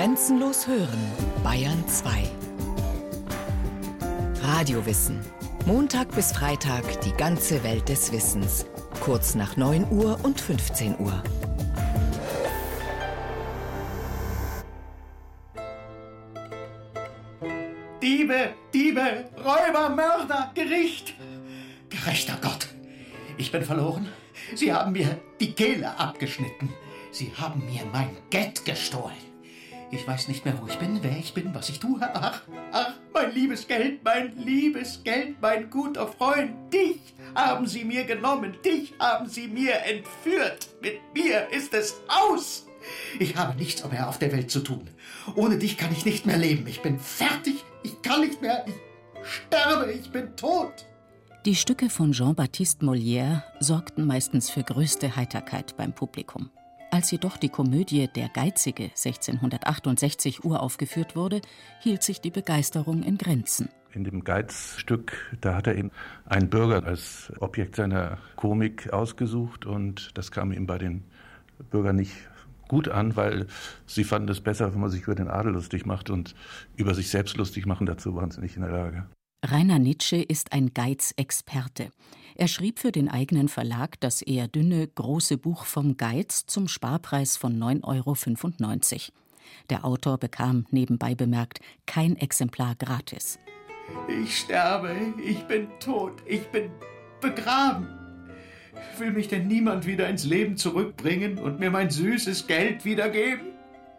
Grenzenlos hören, Bayern 2. Radiowissen. Montag bis Freitag die ganze Welt des Wissens. Kurz nach 9 Uhr und 15 Uhr. Diebe, Diebe, Räuber, Mörder, Gericht. Gerechter Gott, ich bin verloren. Sie haben mir die Kehle abgeschnitten. Sie haben mir mein Geld gestohlen. Ich weiß nicht mehr, wo ich bin, wer ich bin, was ich tue. Ach, ach, mein liebes Geld, mein liebes Geld, mein guter Freund. Dich haben sie mir genommen, dich haben sie mir entführt. Mit mir ist es aus. Ich habe nichts mehr auf der Welt zu tun. Ohne dich kann ich nicht mehr leben. Ich bin fertig, ich kann nicht mehr, ich sterbe, ich bin tot. Die Stücke von Jean-Baptiste Molière sorgten meistens für größte Heiterkeit beim Publikum. Als jedoch die Komödie Der Geizige 1668 uraufgeführt wurde, hielt sich die Begeisterung in Grenzen. In dem Geizstück, da hat er eben einen Bürger als Objekt seiner Komik ausgesucht und das kam ihm bei den Bürgern nicht gut an, weil sie fanden es besser, wenn man sich über den Adel lustig macht und über sich selbst lustig machen, dazu waren sie nicht in der Lage. Rainer Nitsche ist ein Geizexperte. Er schrieb für den eigenen Verlag das eher dünne, große Buch vom Geiz zum Sparpreis von 9,95 Euro. Der Autor bekam, nebenbei bemerkt, kein Exemplar gratis. Ich sterbe, ich bin tot, ich bin begraben. Will mich denn niemand wieder ins Leben zurückbringen und mir mein süßes Geld wiedergeben?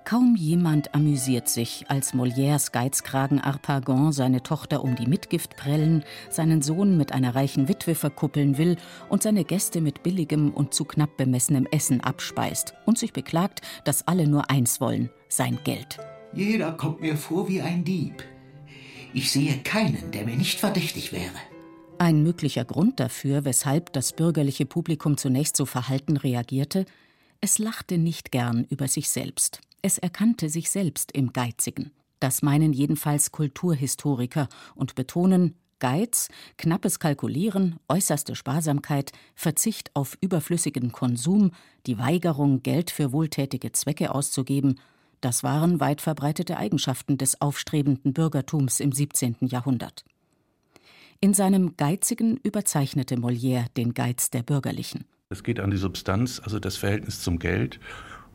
Kaum jemand amüsiert sich, als Molières Geizkragen Arpagon seine Tochter um die Mitgift prellen, seinen Sohn mit einer reichen Witwe verkuppeln will und seine Gäste mit billigem und zu knapp bemessenem Essen abspeist und sich beklagt, dass alle nur eins wollen: sein Geld. Jeder kommt mir vor wie ein Dieb. Ich sehe keinen, der mir nicht verdächtig wäre. Ein möglicher Grund dafür, weshalb das bürgerliche Publikum zunächst so verhalten reagierte, es lachte nicht gern über sich selbst. Es erkannte sich selbst im Geizigen. Das meinen jedenfalls Kulturhistoriker und betonen, Geiz, knappes Kalkulieren, äußerste Sparsamkeit, Verzicht auf überflüssigen Konsum, die Weigerung, Geld für wohltätige Zwecke auszugeben, das waren weit verbreitete Eigenschaften des aufstrebenden Bürgertums im 17. Jahrhundert. In seinem Geizigen überzeichnete Molière den Geiz der Bürgerlichen. Es geht an die Substanz, also das Verhältnis zum Geld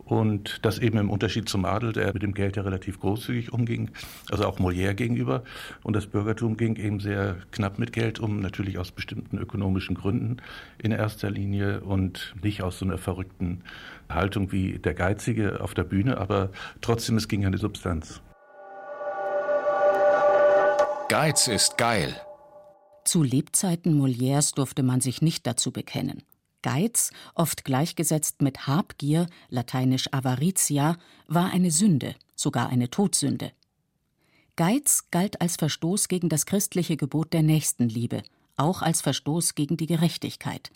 und das eben im Unterschied zum Adel, der mit dem Geld ja relativ großzügig umging, also auch Molière gegenüber. Und das Bürgertum ging eben sehr knapp mit Geld um, natürlich aus bestimmten ökonomischen Gründen in erster Linie und nicht aus so einer verrückten Haltung wie der Geizige auf der Bühne, aber trotzdem, es ging an die Substanz. Geiz ist geil. Zu Lebzeiten Molières durfte man sich nicht dazu bekennen. Geiz, oft gleichgesetzt mit Habgier, lateinisch avaritia, war eine Sünde, sogar eine Todsünde. Geiz galt als Verstoß gegen das christliche Gebot der Nächstenliebe, auch als Verstoß gegen die Gerechtigkeit.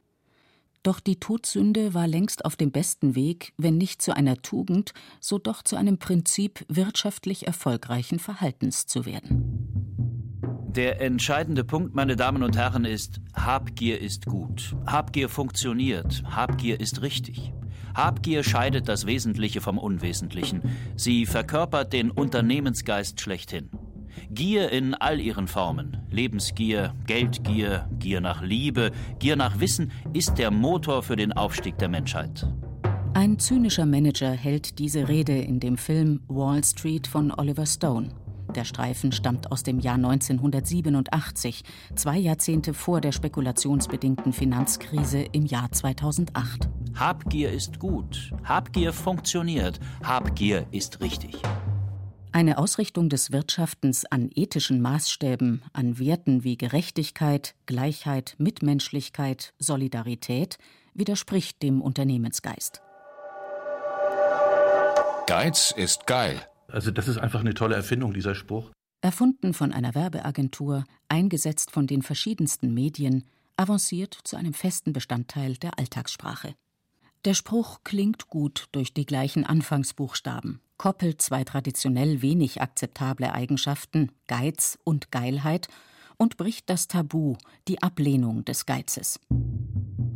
Doch die Todsünde war längst auf dem besten Weg, wenn nicht zu einer Tugend, so doch zu einem Prinzip wirtschaftlich erfolgreichen Verhaltens zu werden. Der entscheidende Punkt, meine Damen und Herren, ist, Habgier ist gut. Habgier funktioniert. Habgier ist richtig. Habgier scheidet das Wesentliche vom Unwesentlichen. Sie verkörpert den Unternehmensgeist schlechthin. Gier in all ihren Formen, Lebensgier, Geldgier, Gier nach Liebe, Gier nach Wissen, ist der Motor für den Aufstieg der Menschheit. Ein zynischer Manager hält diese Rede in dem Film Wall Street von Oliver Stone. Der Streifen stammt aus dem Jahr 1987, zwei Jahrzehnte vor der spekulationsbedingten Finanzkrise im Jahr 2008. Habgier ist gut, Habgier funktioniert, Habgier ist richtig. Eine Ausrichtung des Wirtschaftens an ethischen Maßstäben, an Werten wie Gerechtigkeit, Gleichheit, Mitmenschlichkeit, Solidarität widerspricht dem Unternehmensgeist. Geiz ist geil. Also das ist einfach eine tolle Erfindung, dieser Spruch. Erfunden von einer Werbeagentur, eingesetzt von den verschiedensten Medien, avanciert zu einem festen Bestandteil der Alltagssprache. Der Spruch klingt gut durch die gleichen Anfangsbuchstaben, koppelt zwei traditionell wenig akzeptable Eigenschaften, Geiz und Geilheit, und bricht das Tabu, die Ablehnung des Geizes.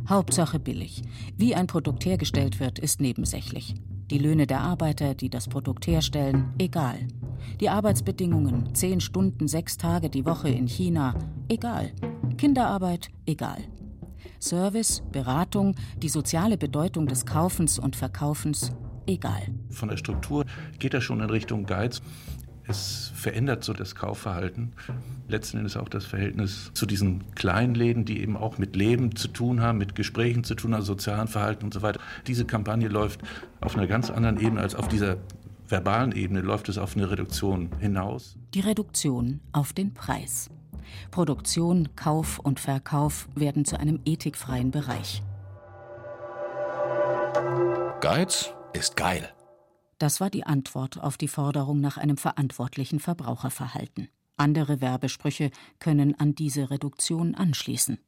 Hauptsache billig. Wie ein Produkt hergestellt wird, ist nebensächlich. Die Löhne der Arbeiter, die das Produkt herstellen, egal. Die Arbeitsbedingungen, zehn Stunden, sechs Tage die Woche in China, egal. Kinderarbeit, egal. Service, Beratung, die soziale Bedeutung des Kaufens und Verkaufens, egal. Von der Struktur geht das schon in Richtung Geiz. Es verändert so das Kaufverhalten. Letzten Endes auch das Verhältnis zu diesen kleinen Läden, die eben auch mit Leben zu tun haben, mit Gesprächen zu tun haben, sozialen Verhalten und so weiter. Diese Kampagne läuft auf einer ganz anderen Ebene als auf dieser verbalen Ebene, läuft es auf eine Reduktion hinaus. Die Reduktion auf den Preis. Produktion, Kauf und Verkauf werden zu einem ethikfreien Bereich. Geiz ist geil. Das war die Antwort auf die Forderung nach einem verantwortlichen Verbraucherverhalten. Andere Werbesprüche können an diese Reduktion anschließen.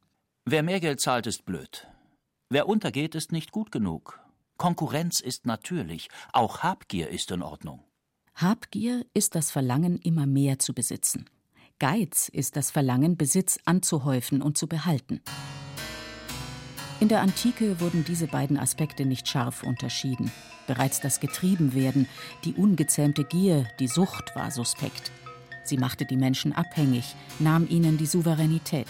Wer mehr Geld zahlt, ist blöd. Wer untergeht, ist nicht gut genug. Konkurrenz ist natürlich. Auch Habgier ist in Ordnung. Habgier ist das Verlangen, immer mehr zu besitzen. Geiz ist das Verlangen, Besitz anzuhäufen und zu behalten. In der Antike wurden diese beiden Aspekte nicht scharf unterschieden. Bereits das Getriebenwerden, die ungezähmte Gier, die Sucht war suspekt. Sie machte die Menschen abhängig, nahm ihnen die Souveränität.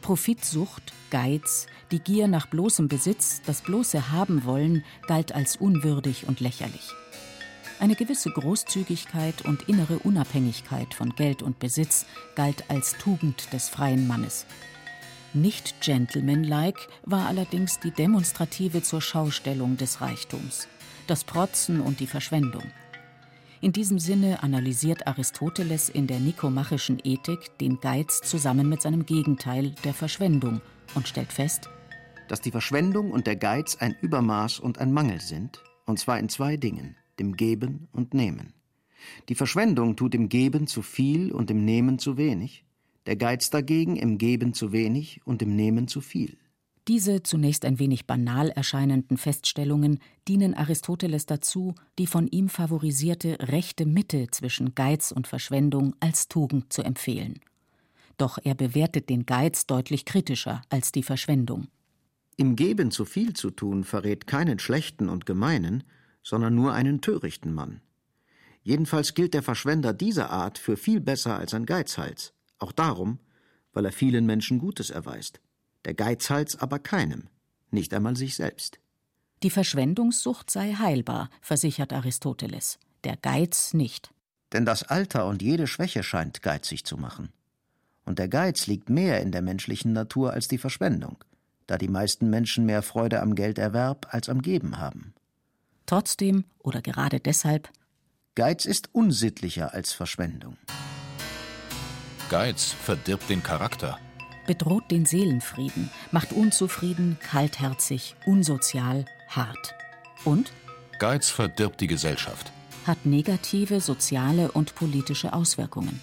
Profitsucht, Geiz, die Gier nach bloßem Besitz, das bloße Haben wollen, galt als unwürdig und lächerlich. Eine gewisse Großzügigkeit und innere Unabhängigkeit von Geld und Besitz galt als Tugend des freien Mannes. Nicht gentlemanlike war allerdings die demonstrative zur Schaustellung des Reichtums, das Protzen und die Verschwendung. In diesem Sinne analysiert Aristoteles in der nikomachischen Ethik den Geiz zusammen mit seinem Gegenteil, der Verschwendung, und stellt fest, dass die Verschwendung und der Geiz ein Übermaß und ein Mangel sind, und zwar in zwei Dingen dem Geben und Nehmen. Die Verschwendung tut im Geben zu viel und im Nehmen zu wenig, der Geiz dagegen im Geben zu wenig und im Nehmen zu viel. Diese zunächst ein wenig banal erscheinenden Feststellungen dienen Aristoteles dazu, die von ihm favorisierte rechte Mitte zwischen Geiz und Verschwendung als Tugend zu empfehlen. Doch er bewertet den Geiz deutlich kritischer als die Verschwendung. Im Geben zu viel zu tun verrät keinen schlechten und gemeinen, sondern nur einen törichten Mann. Jedenfalls gilt der Verschwender dieser Art für viel besser als ein Geizhals, auch darum, weil er vielen Menschen Gutes erweist, der Geizhals aber keinem, nicht einmal sich selbst. Die Verschwendungssucht sei heilbar, versichert Aristoteles, der Geiz nicht. Denn das Alter und jede Schwäche scheint geizig zu machen. Und der Geiz liegt mehr in der menschlichen Natur als die Verschwendung, da die meisten Menschen mehr Freude am Gelderwerb als am Geben haben. Trotzdem oder gerade deshalb Geiz ist unsittlicher als Verschwendung. Geiz verdirbt den Charakter. Bedroht den Seelenfrieden, macht unzufrieden, kaltherzig, unsozial, hart. Und? Geiz verdirbt die Gesellschaft. Hat negative soziale und politische Auswirkungen.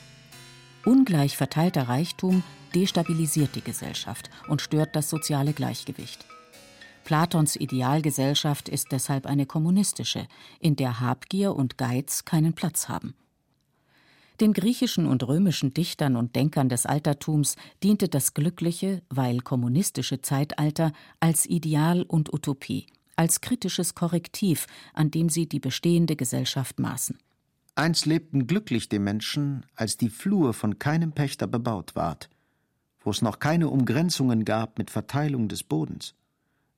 Ungleich verteilter Reichtum destabilisiert die Gesellschaft und stört das soziale Gleichgewicht. Platons Idealgesellschaft ist deshalb eine kommunistische, in der Habgier und Geiz keinen Platz haben. Den griechischen und römischen Dichtern und Denkern des Altertums diente das glückliche, weil kommunistische Zeitalter als Ideal und Utopie, als kritisches Korrektiv, an dem sie die bestehende Gesellschaft maßen. Einst lebten glücklich die Menschen, als die Flur von keinem Pächter bebaut ward, wo es noch keine Umgrenzungen gab mit Verteilung des Bodens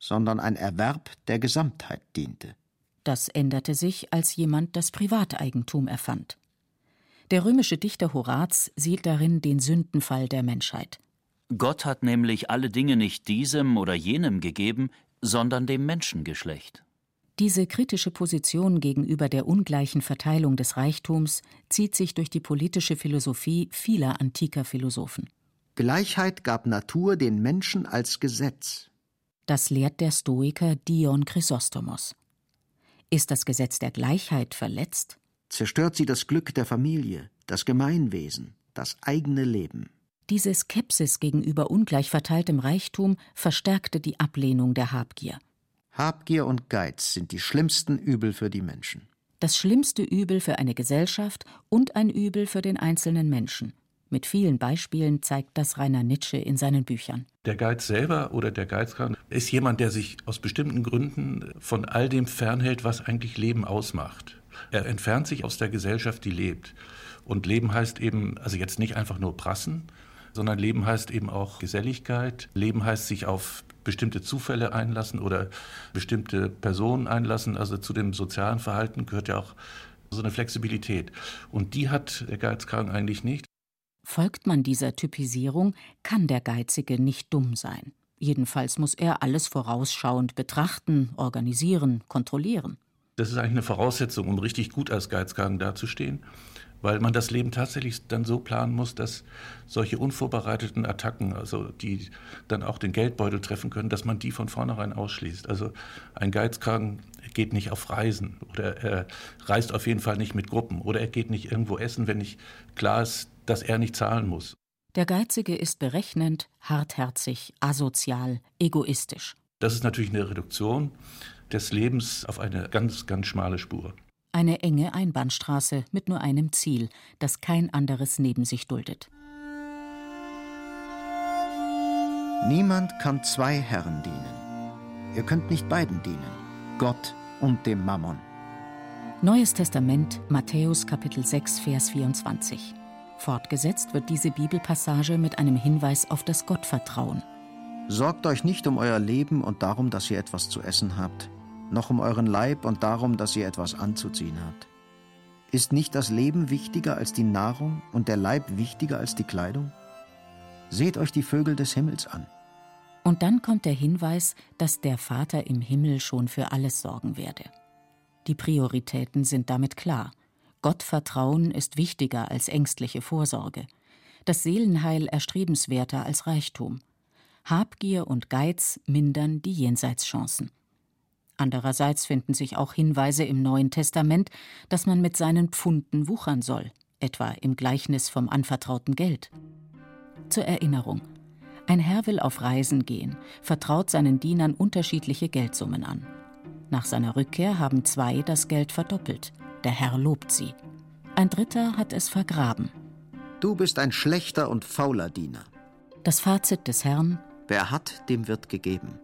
sondern ein Erwerb der Gesamtheit diente. Das änderte sich, als jemand das Privateigentum erfand. Der römische Dichter Horaz sieht darin den Sündenfall der Menschheit. Gott hat nämlich alle Dinge nicht diesem oder jenem gegeben, sondern dem Menschengeschlecht. Diese kritische Position gegenüber der ungleichen Verteilung des Reichtums zieht sich durch die politische Philosophie vieler antiker Philosophen. Gleichheit gab Natur den Menschen als Gesetz, das lehrt der Stoiker Dion Chrysostomos. Ist das Gesetz der Gleichheit verletzt? Zerstört sie das Glück der Familie, das Gemeinwesen, das eigene Leben. Diese Skepsis gegenüber ungleich verteiltem Reichtum verstärkte die Ablehnung der Habgier. Habgier und Geiz sind die schlimmsten Übel für die Menschen. Das schlimmste Übel für eine Gesellschaft und ein Übel für den einzelnen Menschen. Mit vielen Beispielen zeigt das Rainer Nitsche in seinen Büchern. Der Geiz selber oder der Geizkrank ist jemand, der sich aus bestimmten Gründen von all dem fernhält, was eigentlich Leben ausmacht. Er entfernt sich aus der Gesellschaft, die lebt. Und Leben heißt eben, also jetzt nicht einfach nur prassen, sondern Leben heißt eben auch Geselligkeit. Leben heißt sich auf bestimmte Zufälle einlassen oder bestimmte Personen einlassen. Also zu dem sozialen Verhalten gehört ja auch so eine Flexibilität. Und die hat der Geizkrank eigentlich nicht. Folgt man dieser Typisierung, kann der Geizige nicht dumm sein. Jedenfalls muss er alles vorausschauend betrachten, organisieren, kontrollieren. Das ist eigentlich eine Voraussetzung, um richtig gut als Geizkragen dazustehen weil man das Leben tatsächlich dann so planen muss, dass solche unvorbereiteten Attacken, also die dann auch den Geldbeutel treffen können, dass man die von vornherein ausschließt. Also ein Geizkragen geht nicht auf Reisen oder er reist auf jeden Fall nicht mit Gruppen oder er geht nicht irgendwo essen, wenn nicht klar ist, dass er nicht zahlen muss. Der Geizige ist berechnend, hartherzig, asozial, egoistisch. Das ist natürlich eine Reduktion des Lebens auf eine ganz, ganz schmale Spur. Eine enge Einbahnstraße mit nur einem Ziel, das kein anderes neben sich duldet. Niemand kann zwei Herren dienen. Ihr könnt nicht beiden dienen, Gott und dem Mammon. Neues Testament, Matthäus Kapitel 6, Vers 24. Fortgesetzt wird diese Bibelpassage mit einem Hinweis auf das Gottvertrauen. Sorgt euch nicht um euer Leben und darum, dass ihr etwas zu essen habt, noch um euren Leib und darum, dass ihr etwas anzuziehen habt. Ist nicht das Leben wichtiger als die Nahrung und der Leib wichtiger als die Kleidung? Seht euch die Vögel des Himmels an. Und dann kommt der Hinweis, dass der Vater im Himmel schon für alles sorgen werde. Die Prioritäten sind damit klar. Gottvertrauen ist wichtiger als ängstliche Vorsorge. Das Seelenheil erstrebenswerter als Reichtum. Habgier und Geiz mindern die Jenseitschancen. Andererseits finden sich auch Hinweise im Neuen Testament, dass man mit seinen Pfunden wuchern soll, etwa im Gleichnis vom anvertrauten Geld. Zur Erinnerung. Ein Herr will auf Reisen gehen, vertraut seinen Dienern unterschiedliche Geldsummen an. Nach seiner Rückkehr haben zwei das Geld verdoppelt. Der Herr lobt sie. Ein dritter hat es vergraben. Du bist ein schlechter und fauler Diener. Das Fazit des Herrn Wer hat, dem wird gegeben,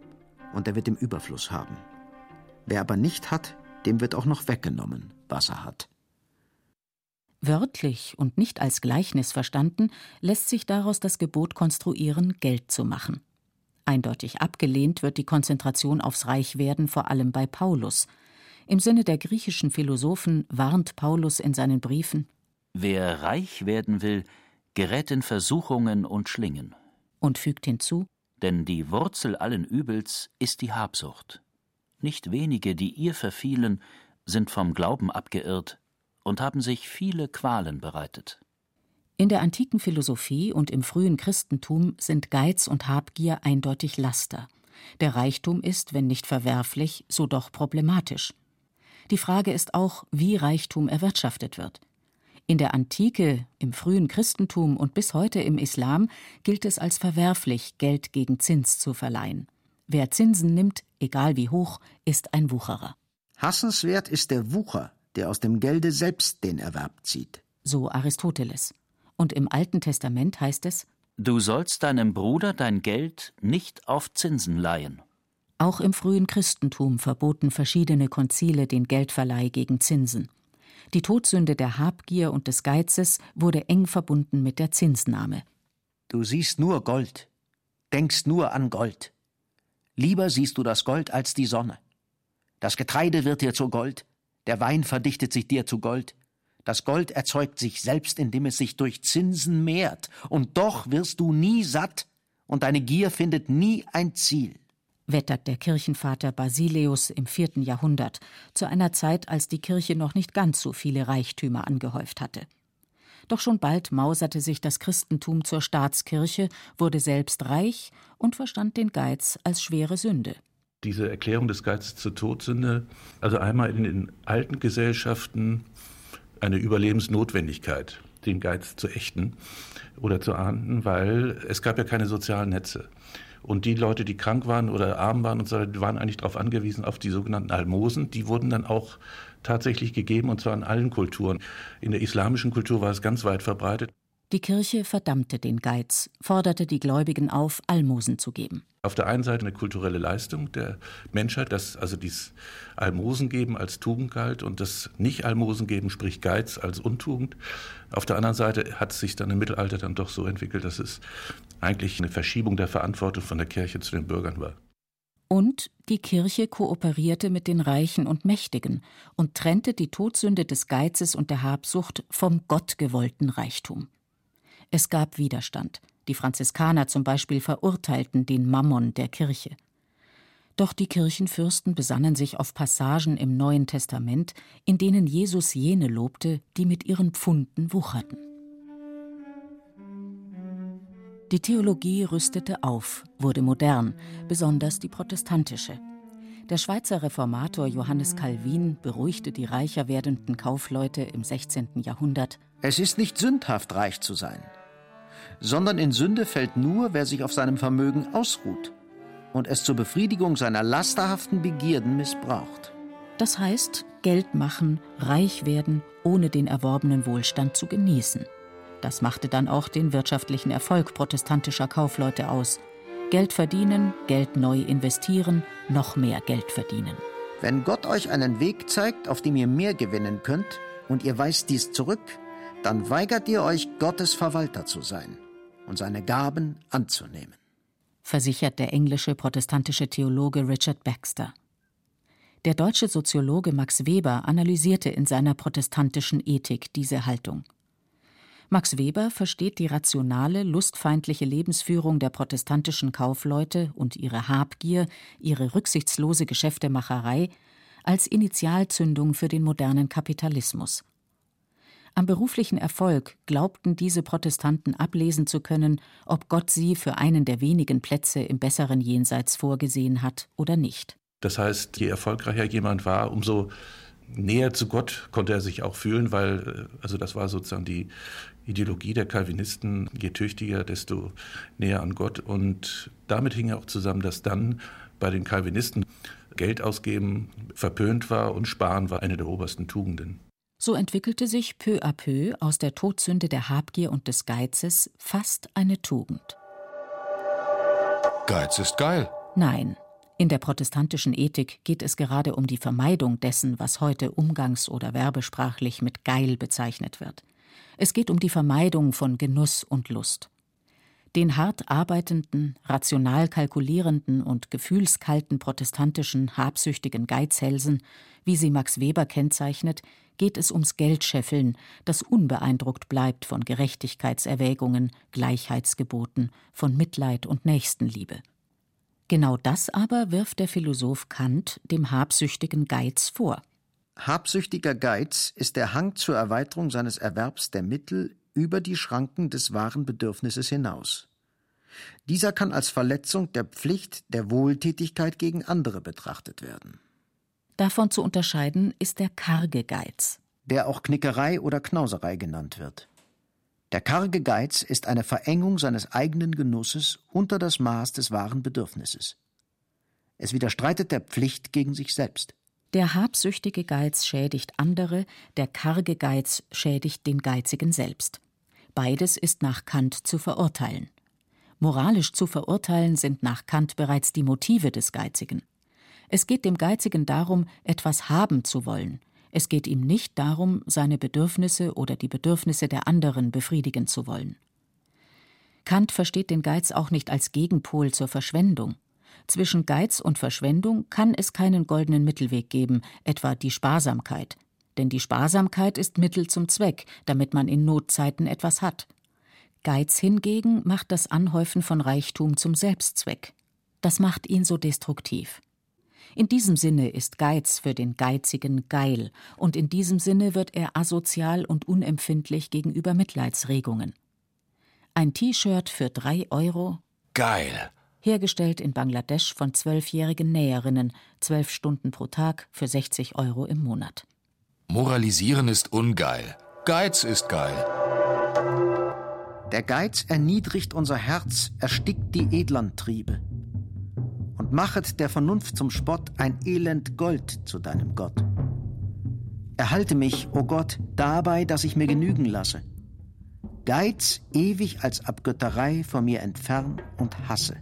und er wird im Überfluss haben. Wer aber nicht hat, dem wird auch noch weggenommen, was er hat. Wörtlich und nicht als Gleichnis verstanden, lässt sich daraus das Gebot konstruieren, Geld zu machen. Eindeutig abgelehnt wird die Konzentration aufs Reichwerden vor allem bei Paulus. Im Sinne der griechischen Philosophen warnt Paulus in seinen Briefen Wer reich werden will, gerät in Versuchungen und Schlingen. Und fügt hinzu Denn die Wurzel allen Übels ist die Habsucht. Nicht wenige, die ihr verfielen, sind vom Glauben abgeirrt und haben sich viele Qualen bereitet. In der antiken Philosophie und im frühen Christentum sind Geiz und Habgier eindeutig Laster. Der Reichtum ist, wenn nicht verwerflich, so doch problematisch. Die Frage ist auch, wie Reichtum erwirtschaftet wird. In der Antike, im frühen Christentum und bis heute im Islam gilt es als verwerflich, Geld gegen Zins zu verleihen. Wer Zinsen nimmt, egal wie hoch, ist ein Wucherer. Hassenswert ist der Wucher, der aus dem Gelde selbst den Erwerb zieht. So Aristoteles. Und im Alten Testament heißt es: Du sollst deinem Bruder dein Geld nicht auf Zinsen leihen. Auch im frühen Christentum verboten verschiedene Konzile den Geldverleih gegen Zinsen. Die Todsünde der Habgier und des Geizes wurde eng verbunden mit der Zinsnahme. Du siehst nur Gold, denkst nur an Gold. Lieber siehst du das Gold als die Sonne. Das Getreide wird dir zu Gold, der Wein verdichtet sich dir zu Gold. Das Gold erzeugt sich selbst, indem es sich durch Zinsen mehrt, und doch wirst du nie satt, und deine Gier findet nie ein Ziel. Wettert der Kirchenvater Basileus im vierten Jahrhundert, zu einer Zeit, als die Kirche noch nicht ganz so viele Reichtümer angehäuft hatte. Doch schon bald mauserte sich das Christentum zur Staatskirche, wurde selbst reich und verstand den Geiz als schwere Sünde. Diese Erklärung des Geizes zur Todsünde, also einmal in den alten Gesellschaften eine Überlebensnotwendigkeit, den Geiz zu ächten oder zu ahnden, weil es gab ja keine sozialen Netze. Und die Leute, die krank waren oder arm waren und so, die waren eigentlich darauf angewiesen, auf die sogenannten Almosen. Die wurden dann auch tatsächlich gegeben, und zwar in allen Kulturen. In der islamischen Kultur war es ganz weit verbreitet. Die Kirche verdammte den Geiz, forderte die Gläubigen auf, Almosen zu geben. Auf der einen Seite eine kulturelle Leistung der Menschheit, dass also dies Almosen geben als Tugend galt und das Nicht-Almosen geben, sprich Geiz als Untugend. Auf der anderen Seite hat sich dann im Mittelalter dann doch so entwickelt, dass es eigentlich eine Verschiebung der Verantwortung von der Kirche zu den Bürgern war. Und die Kirche kooperierte mit den Reichen und Mächtigen und trennte die Todsünde des Geizes und der Habsucht vom gottgewollten Reichtum. Es gab Widerstand. Die Franziskaner zum Beispiel verurteilten den Mammon der Kirche. Doch die Kirchenfürsten besannen sich auf Passagen im Neuen Testament, in denen Jesus jene lobte, die mit ihren Pfunden wucherten. Die Theologie rüstete auf, wurde modern, besonders die protestantische. Der Schweizer Reformator Johannes Calvin beruhigte die reicher werdenden Kaufleute im 16. Jahrhundert. Es ist nicht sündhaft, reich zu sein sondern in Sünde fällt nur, wer sich auf seinem Vermögen ausruht und es zur Befriedigung seiner lasterhaften Begierden missbraucht. Das heißt, Geld machen, reich werden, ohne den erworbenen Wohlstand zu genießen. Das machte dann auch den wirtschaftlichen Erfolg protestantischer Kaufleute aus. Geld verdienen, Geld neu investieren, noch mehr Geld verdienen. Wenn Gott euch einen Weg zeigt, auf dem ihr mehr gewinnen könnt, und ihr weist dies zurück, dann weigert ihr euch, Gottes Verwalter zu sein und seine Gaben anzunehmen. Versichert der englische protestantische Theologe Richard Baxter. Der deutsche Soziologe Max Weber analysierte in seiner protestantischen Ethik diese Haltung. Max Weber versteht die rationale, lustfeindliche Lebensführung der protestantischen Kaufleute und ihre Habgier, ihre rücksichtslose Geschäftemacherei als Initialzündung für den modernen Kapitalismus. Am beruflichen Erfolg glaubten diese Protestanten ablesen zu können, ob Gott sie für einen der wenigen Plätze im besseren Jenseits vorgesehen hat oder nicht. Das heißt, je erfolgreicher jemand war, umso näher zu Gott konnte er sich auch fühlen, weil äh, also das war sozusagen die Ideologie der Calvinisten, je tüchtiger, desto näher an Gott. Und damit hing auch zusammen, dass dann bei den Calvinisten Geld ausgeben verpönt war und Sparen war eine der obersten Tugenden. So entwickelte sich peu à peu aus der Todsünde der Habgier und des Geizes fast eine Tugend. Geiz ist geil. Nein, in der protestantischen Ethik geht es gerade um die Vermeidung dessen, was heute umgangs- oder werbesprachlich mit geil bezeichnet wird. Es geht um die Vermeidung von Genuss und Lust. Den hart arbeitenden, rational kalkulierenden und gefühlskalten protestantischen, habsüchtigen Geizhälsen, wie sie Max Weber kennzeichnet, geht es ums Geldscheffeln, das unbeeindruckt bleibt von Gerechtigkeitserwägungen, Gleichheitsgeboten, von Mitleid und Nächstenliebe. Genau das aber wirft der Philosoph Kant dem habsüchtigen Geiz vor. Habsüchtiger Geiz ist der Hang zur Erweiterung seines Erwerbs der Mittel über die Schranken des wahren Bedürfnisses hinaus. Dieser kann als Verletzung der Pflicht der Wohltätigkeit gegen andere betrachtet werden. Davon zu unterscheiden ist der karge Geiz. Der auch Knickerei oder Knauserei genannt wird. Der karge Geiz ist eine Verengung seines eigenen Genusses unter das Maß des wahren Bedürfnisses. Es widerstreitet der Pflicht gegen sich selbst. Der habsüchtige Geiz schädigt andere, der karge Geiz schädigt den Geizigen selbst. Beides ist nach Kant zu verurteilen. Moralisch zu verurteilen sind nach Kant bereits die Motive des Geizigen. Es geht dem Geizigen darum, etwas haben zu wollen. Es geht ihm nicht darum, seine Bedürfnisse oder die Bedürfnisse der anderen befriedigen zu wollen. Kant versteht den Geiz auch nicht als Gegenpol zur Verschwendung. Zwischen Geiz und Verschwendung kann es keinen goldenen Mittelweg geben, etwa die Sparsamkeit. Denn die Sparsamkeit ist Mittel zum Zweck, damit man in Notzeiten etwas hat. Geiz hingegen macht das Anhäufen von Reichtum zum Selbstzweck. Das macht ihn so destruktiv. In diesem Sinne ist Geiz für den Geizigen geil, und in diesem Sinne wird er asozial und unempfindlich gegenüber Mitleidsregungen. Ein T-Shirt für drei Euro. Geil. Hergestellt in Bangladesch von zwölfjährigen Näherinnen, zwölf Stunden pro Tag für 60 Euro im Monat. Moralisieren ist ungeil. Geiz ist geil. Der Geiz erniedrigt unser Herz, erstickt die edlern Triebe machet der Vernunft zum Spott ein Elend Gold zu deinem Gott. Erhalte mich, o oh Gott, dabei, dass ich mir genügen lasse. Geiz ewig als Abgötterei von mir entfern und hasse.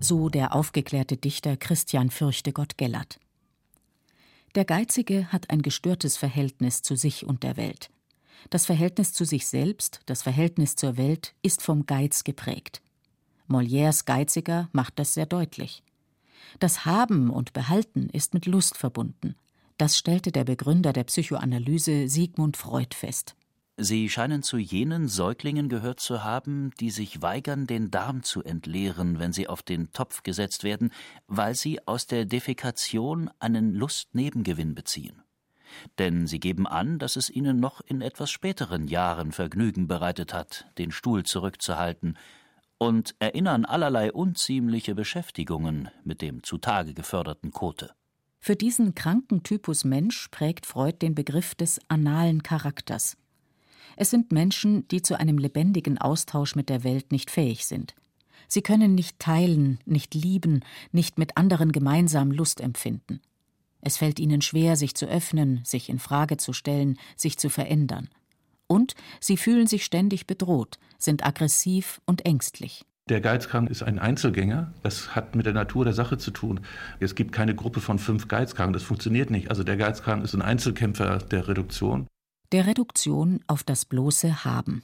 So der aufgeklärte Dichter Christian Fürchtegott Gellert. Der Geizige hat ein gestörtes Verhältnis zu sich und der Welt. Das Verhältnis zu sich selbst, das Verhältnis zur Welt ist vom Geiz geprägt. Molières Geiziger macht das sehr deutlich. Das Haben und Behalten ist mit Lust verbunden. Das stellte der Begründer der Psychoanalyse Sigmund Freud fest. Sie scheinen zu jenen Säuglingen gehört zu haben, die sich weigern, den Darm zu entleeren, wenn sie auf den Topf gesetzt werden, weil sie aus der Defekation einen Lustnebengewinn beziehen. Denn sie geben an, dass es ihnen noch in etwas späteren Jahren Vergnügen bereitet hat, den Stuhl zurückzuhalten, und erinnern allerlei unziemliche Beschäftigungen mit dem zutage geförderten Kote. Für diesen kranken Typus Mensch prägt Freud den Begriff des analen Charakters. Es sind Menschen, die zu einem lebendigen Austausch mit der Welt nicht fähig sind. Sie können nicht teilen, nicht lieben, nicht mit anderen gemeinsam Lust empfinden. Es fällt ihnen schwer, sich zu öffnen, sich in Frage zu stellen, sich zu verändern. Und sie fühlen sich ständig bedroht, sind aggressiv und ängstlich. Der Geizkrank ist ein Einzelgänger. Das hat mit der Natur der Sache zu tun. Es gibt keine Gruppe von fünf Geizkranken. Das funktioniert nicht. Also der Geizkrank ist ein Einzelkämpfer der Reduktion der Reduktion auf das bloße Haben.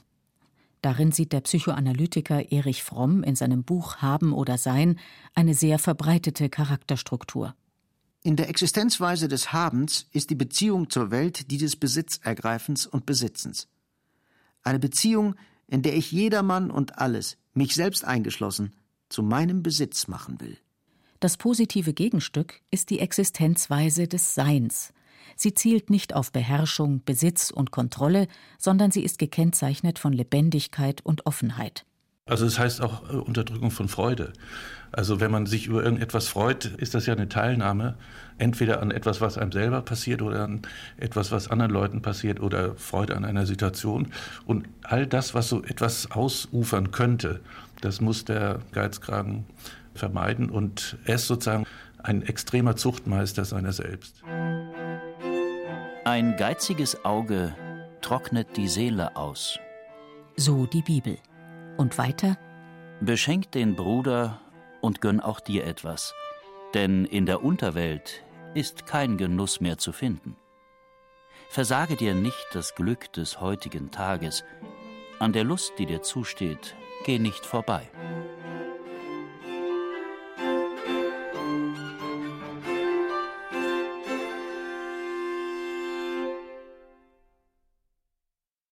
Darin sieht der Psychoanalytiker Erich Fromm in seinem Buch Haben oder Sein eine sehr verbreitete Charakterstruktur. In der Existenzweise des Habens ist die Beziehung zur Welt die des Besitzergreifens und Besitzens. Eine Beziehung, in der ich jedermann und alles, mich selbst eingeschlossen, zu meinem Besitz machen will. Das positive Gegenstück ist die Existenzweise des Seins, Sie zielt nicht auf Beherrschung, Besitz und Kontrolle, sondern sie ist gekennzeichnet von Lebendigkeit und Offenheit. Also es das heißt auch äh, Unterdrückung von Freude. Also wenn man sich über irgendetwas freut, ist das ja eine Teilnahme, entweder an etwas, was einem selber passiert oder an etwas, was anderen Leuten passiert oder Freude an einer Situation. Und all das, was so etwas ausufern könnte, das muss der Geizkragen vermeiden und er ist sozusagen ein extremer Zuchtmeister seiner selbst. Ein geiziges Auge trocknet die Seele aus. So die Bibel. Und weiter? Beschenk den Bruder und gönn auch dir etwas, denn in der Unterwelt ist kein Genuss mehr zu finden. Versage dir nicht das Glück des heutigen Tages, an der Lust, die dir zusteht, geh nicht vorbei.